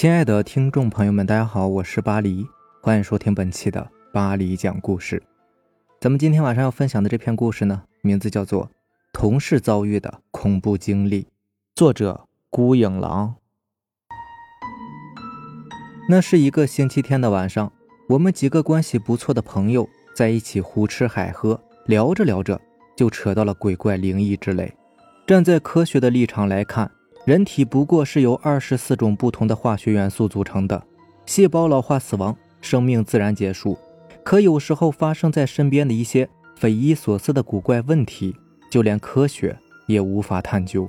亲爱的听众朋友们，大家好，我是巴黎，欢迎收听本期的巴黎讲故事。咱们今天晚上要分享的这篇故事呢，名字叫做《同事遭遇的恐怖经历》，作者孤影狼。那是一个星期天的晚上，我们几个关系不错的朋友在一起胡吃海喝，聊着聊着就扯到了鬼怪、灵异之类。站在科学的立场来看。人体不过是由二十四种不同的化学元素组成的，细胞老化死亡，生命自然结束。可有时候发生在身边的一些匪夷所思的古怪问题，就连科学也无法探究。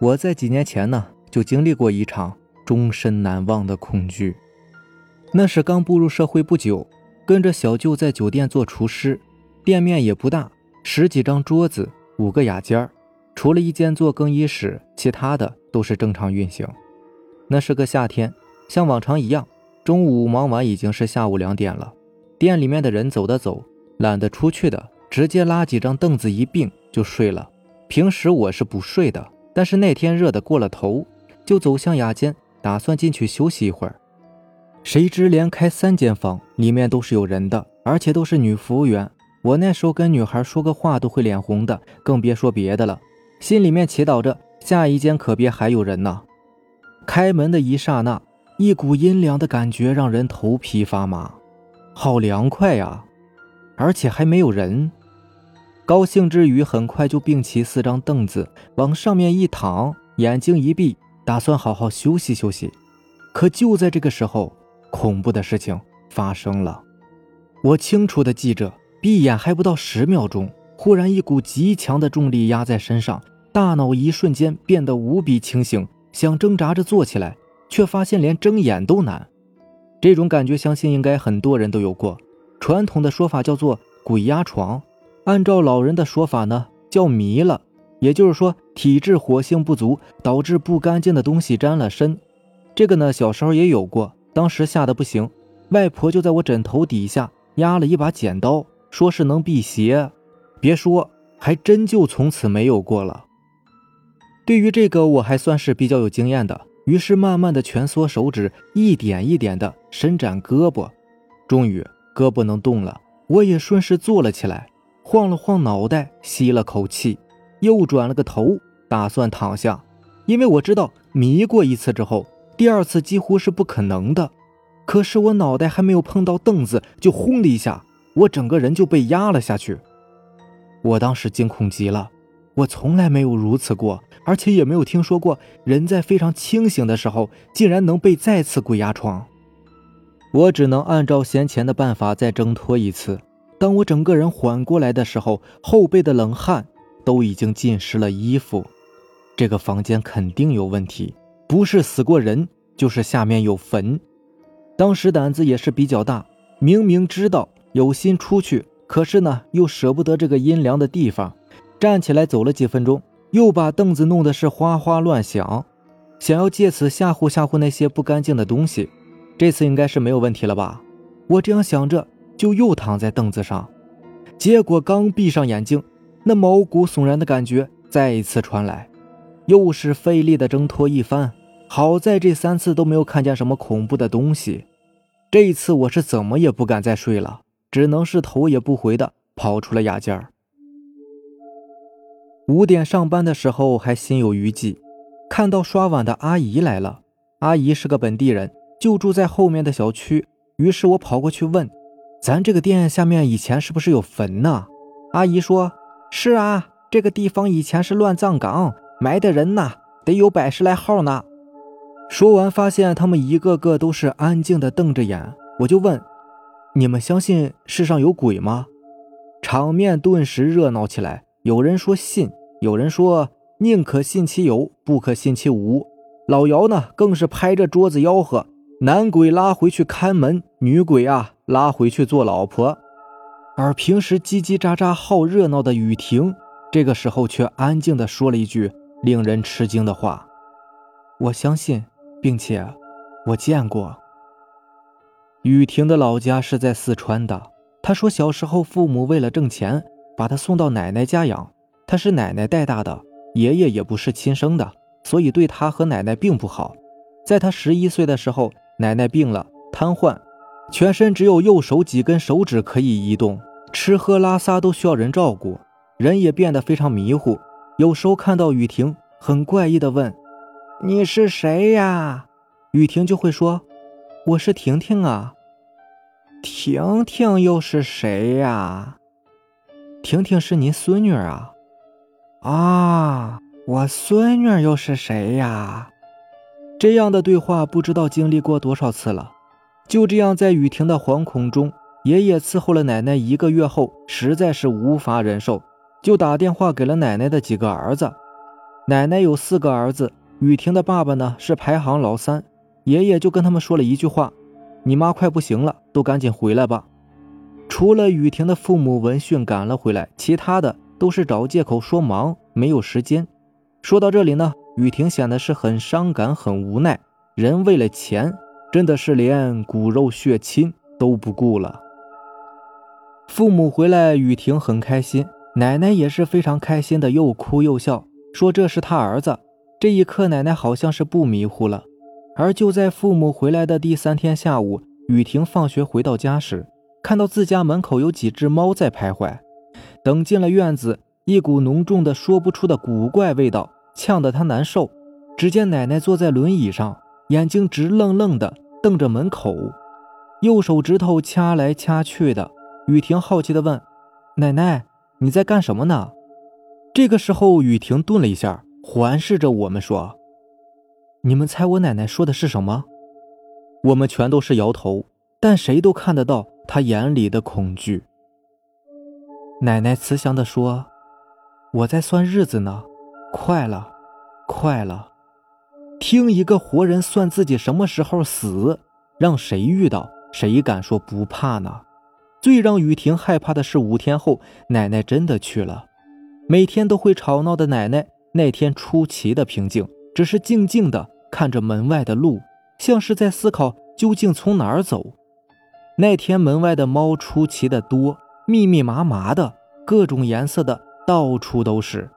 我在几年前呢，就经历过一场终身难忘的恐惧。那是刚步入社会不久，跟着小舅在酒店做厨师，店面也不大，十几张桌子，五个雅间儿。除了一间做更衣室，其他的都是正常运行。那是个夏天，像往常一样，中午忙完已经是下午两点了。店里面的人走的走，懒得出去的直接拉几张凳子一并就睡了。平时我是不睡的，但是那天热得过了头，就走向雅间，打算进去休息一会儿。谁知连开三间房，里面都是有人的，而且都是女服务员。我那时候跟女孩说个话都会脸红的，更别说别的了。心里面祈祷着，下一间可别还有人呢。开门的一刹那，一股阴凉的感觉让人头皮发麻，好凉快呀！而且还没有人。高兴之余，很快就并齐四张凳子，往上面一躺，眼睛一闭，打算好好休息休息。可就在这个时候，恐怖的事情发生了。我清楚的记着，闭眼还不到十秒钟。忽然，一股极强的重力压在身上，大脑一瞬间变得无比清醒，想挣扎着坐起来，却发现连睁眼都难。这种感觉，相信应该很多人都有过。传统的说法叫做“鬼压床”，按照老人的说法呢，叫迷了。也就是说，体质火性不足，导致不干净的东西沾了身。这个呢，小时候也有过，当时吓得不行，外婆就在我枕头底下压了一把剪刀，说是能辟邪。别说，还真就从此没有过了。对于这个，我还算是比较有经验的，于是慢慢的蜷缩手指，一点一点的伸展胳膊，终于胳膊能动了，我也顺势坐了起来，晃了晃脑袋，吸了口气，又转了个头，打算躺下，因为我知道迷过一次之后，第二次几乎是不可能的。可是我脑袋还没有碰到凳子，就轰的一下，我整个人就被压了下去。我当时惊恐极了，我从来没有如此过，而且也没有听说过人在非常清醒的时候竟然能被再次鬼压床。我只能按照先前的办法再挣脱一次。当我整个人缓过来的时候，后背的冷汗都已经浸湿了衣服。这个房间肯定有问题，不是死过人，就是下面有坟。当时胆子也是比较大，明明知道有心出去。可是呢，又舍不得这个阴凉的地方，站起来走了几分钟，又把凳子弄得是哗哗乱响，想要借此吓唬吓唬那些不干净的东西。这次应该是没有问题了吧？我这样想着，就又躺在凳子上。结果刚闭上眼睛，那毛骨悚然的感觉再一次传来，又是费力的挣脱一番。好在这三次都没有看见什么恐怖的东西，这一次我是怎么也不敢再睡了。只能是头也不回的跑出了雅间儿。五点上班的时候还心有余悸，看到刷碗的阿姨来了。阿姨是个本地人，就住在后面的小区。于是我跑过去问：“咱这个店下面以前是不是有坟呢？”阿姨说：“是啊，这个地方以前是乱葬岗，埋的人呐得有百十来号呢。”说完，发现他们一个个都是安静的瞪着眼，我就问。你们相信世上有鬼吗？场面顿时热闹起来。有人说信，有人说宁可信其有，不可信其无。老姚呢，更是拍着桌子吆喝：“男鬼拉回去看门，女鬼啊拉回去做老婆。”而平时叽叽喳喳好热闹的雨婷，这个时候却安静地说了一句令人吃惊的话：“我相信，并且我见过。”雨婷的老家是在四川的。她说，小时候父母为了挣钱，把她送到奶奶家养。她是奶奶带大的，爷爷也不是亲生的，所以对她和奶奶并不好。在她十一岁的时候，奶奶病了，瘫痪，全身只有右手几根手指可以移动，吃喝拉撒都需要人照顾，人也变得非常迷糊。有时候看到雨婷，很怪异的问：“你是谁呀？”雨婷就会说：“我是婷婷啊。”婷婷又是谁呀？婷婷是您孙女啊。啊，我孙女又是谁呀？这样的对话不知道经历过多少次了。就这样，在雨婷的惶恐中，爷爷伺候了奶奶一个月后，实在是无法忍受，就打电话给了奶奶的几个儿子。奶奶有四个儿子，雨婷的爸爸呢是排行老三。爷爷就跟他们说了一句话：“你妈快不行了，都赶紧回来吧。”除了雨婷的父母闻讯赶了回来，其他的都是找借口说忙，没有时间。说到这里呢，雨婷显得是很伤感，很无奈。人为了钱，真的是连骨肉血亲都不顾了。父母回来，雨婷很开心，奶奶也是非常开心的，又哭又笑，说这是他儿子。这一刻，奶奶好像是不迷糊了。而就在父母回来的第三天下午，雨婷放学回到家时。看到自家门口有几只猫在徘徊，等进了院子，一股浓重的说不出的古怪味道呛得她难受。只见奶奶坐在轮椅上，眼睛直愣愣的瞪着门口，右手指头掐来掐去的。雨婷好奇地问：“奶奶，你在干什么呢？”这个时候，雨婷顿了一下，环视着我们说：“你们猜我奶奶说的是什么？”我们全都是摇头，但谁都看得到。她眼里的恐惧。奶奶慈祥地说：“我在算日子呢，快了，快了。听一个活人算自己什么时候死，让谁遇到谁敢说不怕呢？”最让雨婷害怕的是五天后，奶奶真的去了。每天都会吵闹的奶奶，那天出奇的平静，只是静静地看着门外的路，像是在思考究竟从哪儿走。那天门外的猫出奇的多，密密麻麻的，各种颜色的，到处都是。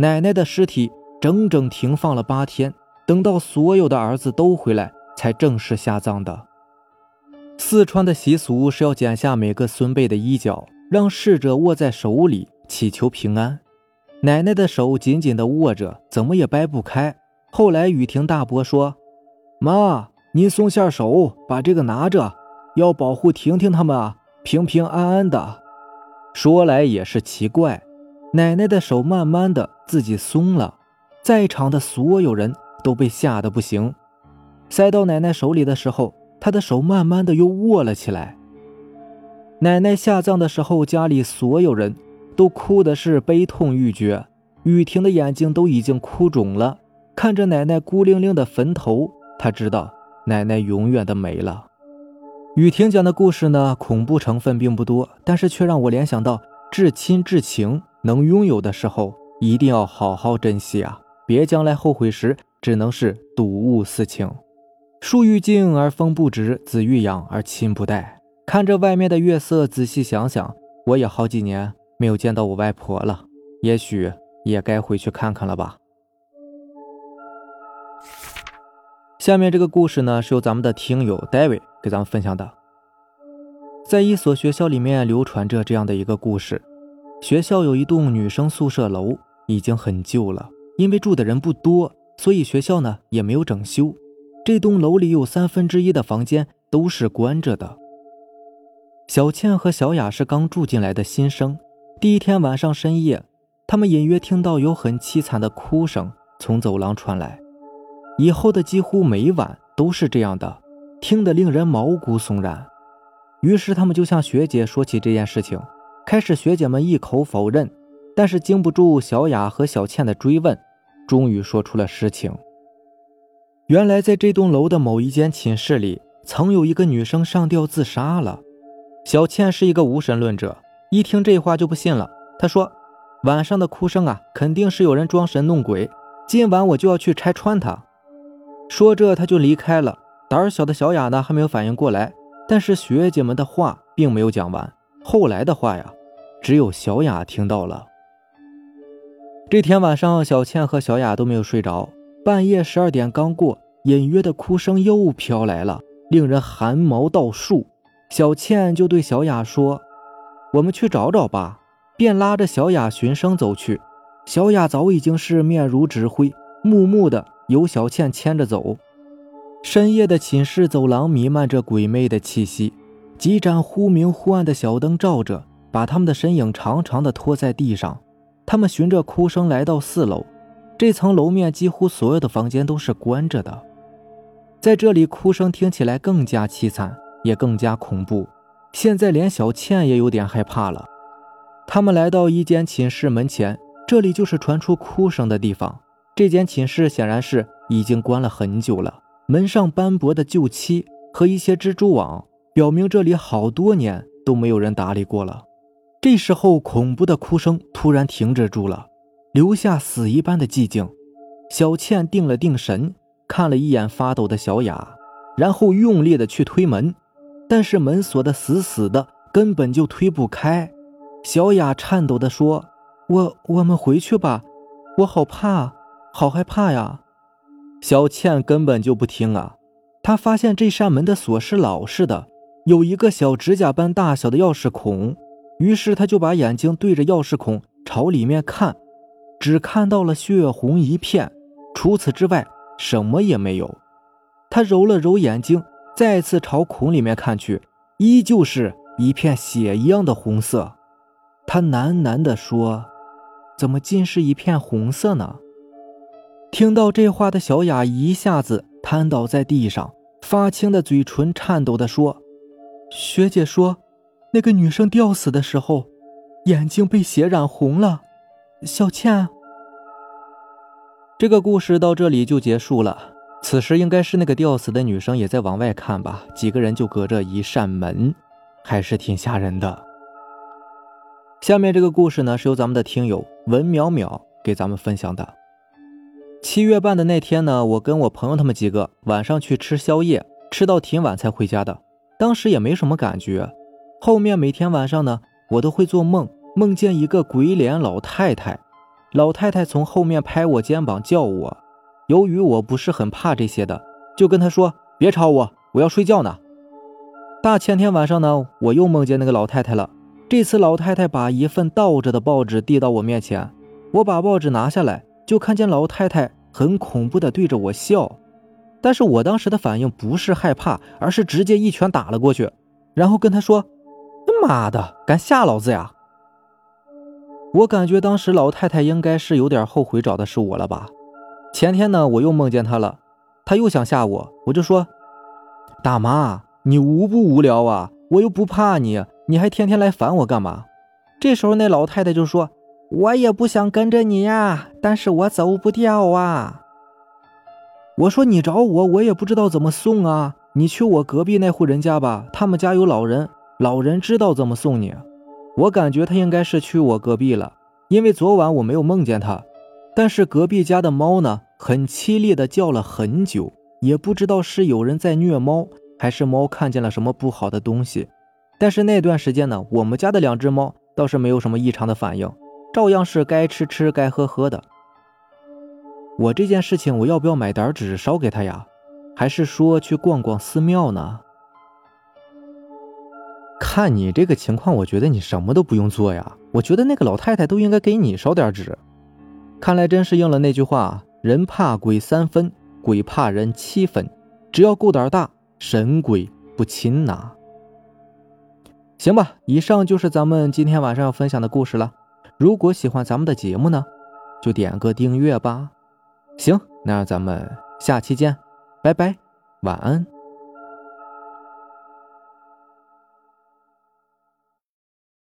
奶奶的尸体整整停放了八天，等到所有的儿子都回来，才正式下葬的。四川的习俗是要剪下每个孙辈的衣角，让逝者握在手里，祈求平安。奶奶的手紧紧地握着，怎么也掰不开。后来雨婷大伯说：“妈，您松下手，把这个拿着。”要保护婷婷他们啊，平平安安的。说来也是奇怪，奶奶的手慢慢的自己松了，在场的所有人都被吓得不行。塞到奶奶手里的时候，她的手慢慢的又握了起来。奶奶下葬的时候，家里所有人都哭的是悲痛欲绝，雨婷的眼睛都已经哭肿了，看着奶奶孤零零的坟头，他知道奶奶永远的没了。雨婷讲的故事呢，恐怖成分并不多，但是却让我联想到至亲至情，能拥有的时候一定要好好珍惜啊！别将来后悔时，只能是睹物思情。树欲静而风不止，子欲养而亲不待。看着外面的月色，仔细想想，我也好几年没有见到我外婆了，也许也该回去看看了吧。下面这个故事呢，是由咱们的听友 David。给咱们分享的，在一所学校里面流传着这样的一个故事：学校有一栋女生宿舍楼，已经很旧了，因为住的人不多，所以学校呢也没有整修。这栋楼里有三分之一的房间都是关着的。小倩和小雅是刚住进来的新生，第一天晚上深夜，他们隐约听到有很凄惨的哭声从走廊传来，以后的几乎每晚都是这样的。听得令人毛骨悚然，于是他们就向学姐说起这件事情。开始学姐们一口否认，但是经不住小雅和小倩的追问，终于说出了实情。原来在这栋楼的某一间寝室里，曾有一个女生上吊自杀了。小倩是一个无神论者，一听这话就不信了。她说：“晚上的哭声啊，肯定是有人装神弄鬼，今晚我就要去拆穿他。”说着，他就离开了。胆小的小雅呢，还没有反应过来，但是学姐们的话并没有讲完。后来的话呀，只有小雅听到了。这天晚上，小倩和小雅都没有睡着。半夜十二点刚过，隐约的哭声又飘来了，令人汗毛倒竖。小倩就对小雅说：“我们去找找吧。”便拉着小雅循声走去。小雅早已经是面如纸灰，木木的由小倩牵着走。深夜的寝室走廊弥漫着鬼魅的气息，几盏忽明忽暗的小灯照着，把他们的身影长长的拖在地上。他们循着哭声来到四楼，这层楼面几乎所有的房间都是关着的，在这里哭声听起来更加凄惨，也更加恐怖。现在连小倩也有点害怕了。他们来到一间寝室门前，这里就是传出哭声的地方。这间寝室显然是已经关了很久了。门上斑驳的旧漆和一些蜘蛛网，表明这里好多年都没有人打理过了。这时候，恐怖的哭声突然停止住了，留下死一般的寂静。小倩定了定神，看了一眼发抖的小雅，然后用力的去推门，但是门锁的死死的，根本就推不开。小雅颤抖的说：“我我们回去吧，我好怕，好害怕呀。”小倩根本就不听啊！她发现这扇门的锁是老式的，有一个小指甲般大小的钥匙孔。于是她就把眼睛对着钥匙孔朝里面看，只看到了血红一片，除此之外什么也没有。她揉了揉眼睛，再次朝孔里面看去，依旧是一片血一样的红色。她喃喃地说：“怎么尽是一片红色呢？”听到这话的小雅一下子瘫倒在地上，发青的嘴唇颤抖地说：“学姐说，那个女生吊死的时候，眼睛被血染红了。”小倩，这个故事到这里就结束了。此时应该是那个吊死的女生也在往外看吧？几个人就隔着一扇门，还是挺吓人的。下面这个故事呢，是由咱们的听友文淼淼给咱们分享的。七月半的那天呢，我跟我朋友他们几个晚上去吃宵夜，吃到挺晚才回家的。当时也没什么感觉。后面每天晚上呢，我都会做梦，梦见一个鬼脸老太太。老太太从后面拍我肩膀叫我。由于我不是很怕这些的，就跟她说别吵我，我要睡觉呢。大前天晚上呢，我又梦见那个老太太了。这次老太太把一份倒着的报纸递到我面前，我把报纸拿下来。就看见老太太很恐怖的对着我笑，但是我当时的反应不是害怕，而是直接一拳打了过去，然后跟她说：“妈的，敢吓老子呀！”我感觉当时老太太应该是有点后悔找的是我了吧。前天呢，我又梦见她了，她又想吓我，我就说：“大妈，你无不无聊啊？我又不怕你，你还天天来烦我干嘛？”这时候那老太太就说。我也不想跟着你呀，但是我走不掉啊。我说你找我，我也不知道怎么送啊。你去我隔壁那户人家吧，他们家有老人，老人知道怎么送你。我感觉他应该是去我隔壁了，因为昨晚我没有梦见他。但是隔壁家的猫呢，很凄厉的叫了很久，也不知道是有人在虐猫，还是猫看见了什么不好的东西。但是那段时间呢，我们家的两只猫倒是没有什么异常的反应。照样是该吃吃，该喝喝的。我这件事情，我要不要买点纸烧给他呀？还是说去逛逛寺庙呢？看你这个情况，我觉得你什么都不用做呀。我觉得那个老太太都应该给你烧点纸。看来真是应了那句话：人怕鬼三分，鬼怕人七分。只要够胆大，神鬼不侵呐。行吧，以上就是咱们今天晚上要分享的故事了。如果喜欢咱们的节目呢，就点个订阅吧。行，那咱们下期见，拜拜，晚安。